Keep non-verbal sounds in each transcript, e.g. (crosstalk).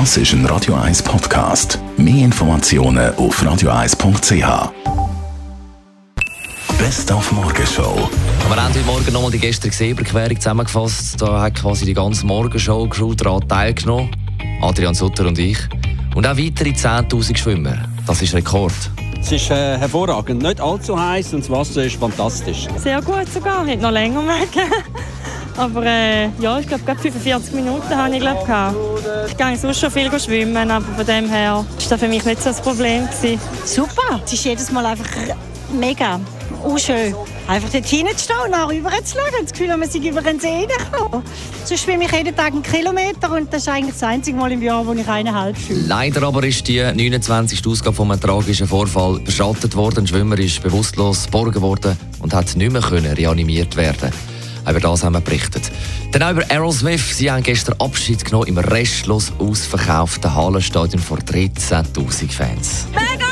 Das ist ein Radio 1 Podcast. Mehr Informationen auf radio1.ch. Best auf Morgenshow. Wir haben heute Morgen nochmal die gestrige Überquerung zusammengefasst. Da hat quasi die ganze Morgenshow-Crew daran teilgenommen. Adrian Sutter und ich. Und auch weitere 10.000 Schwimmer. Das ist Rekord. Es ist äh, hervorragend, nicht allzu heiß und das Wasser ist fantastisch. Sehr gut sogar, hätte noch länger mögen. Aber äh, ja, ich glaube, 45 Minuten habe ich glaub, gehabt. Ich gehe sonst schon viel schwimmen, aber von dem her war das für mich nicht so das Problem. Gewesen. Super, es ist jedes Mal einfach mega unschön. Einfach dort hinzustehen und nach rüber zu schauen und das Gefühl, man sich über den See reinkommen. Sonst schwimme ich jeden Tag einen Kilometer und das ist eigentlich das einzige Mal im Jahr, wo ich eineinhalb schwimme. Leider aber ist die 29. Ausgabe von einem tragischen Vorfall beschattet worden. Ein Schwimmer ist bewusstlos geborgen worden und hat nicht mehr können reanimiert werden. Über das haben wir berichtet. Dann auch über Aerosmith. Sie haben gestern Abschied genommen im restlos ausverkauften Hallenstadion vor 13.000 Fans. Mega,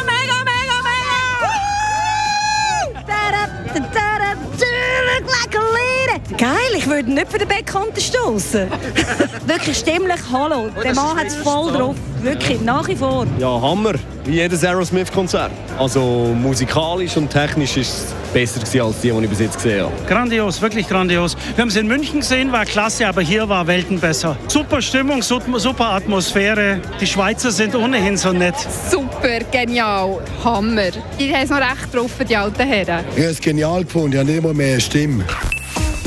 Geil, ich würde nicht für den Beckkante stoßen. (laughs) Wirklich stimmlich, hallo. Der Mann hat es voll drauf. Wirklich, nach wie vor. Ja, Hammer. Wie jedes Aerosmith-Konzert. Also musikalisch und technisch ist es besser gewesen als die, die ich bis jetzt gesehen habe. Grandios, wirklich grandios. Wir haben es in München gesehen, war klasse, aber hier war Welten besser. Super Stimmung, super Atmosphäre. Die Schweizer sind ohnehin so nett. Super, genial, Hammer. Die haben es noch recht drauf, die alten Herren. Ich habe es genial gefunden, ich habe nicht immer mehr Stimme.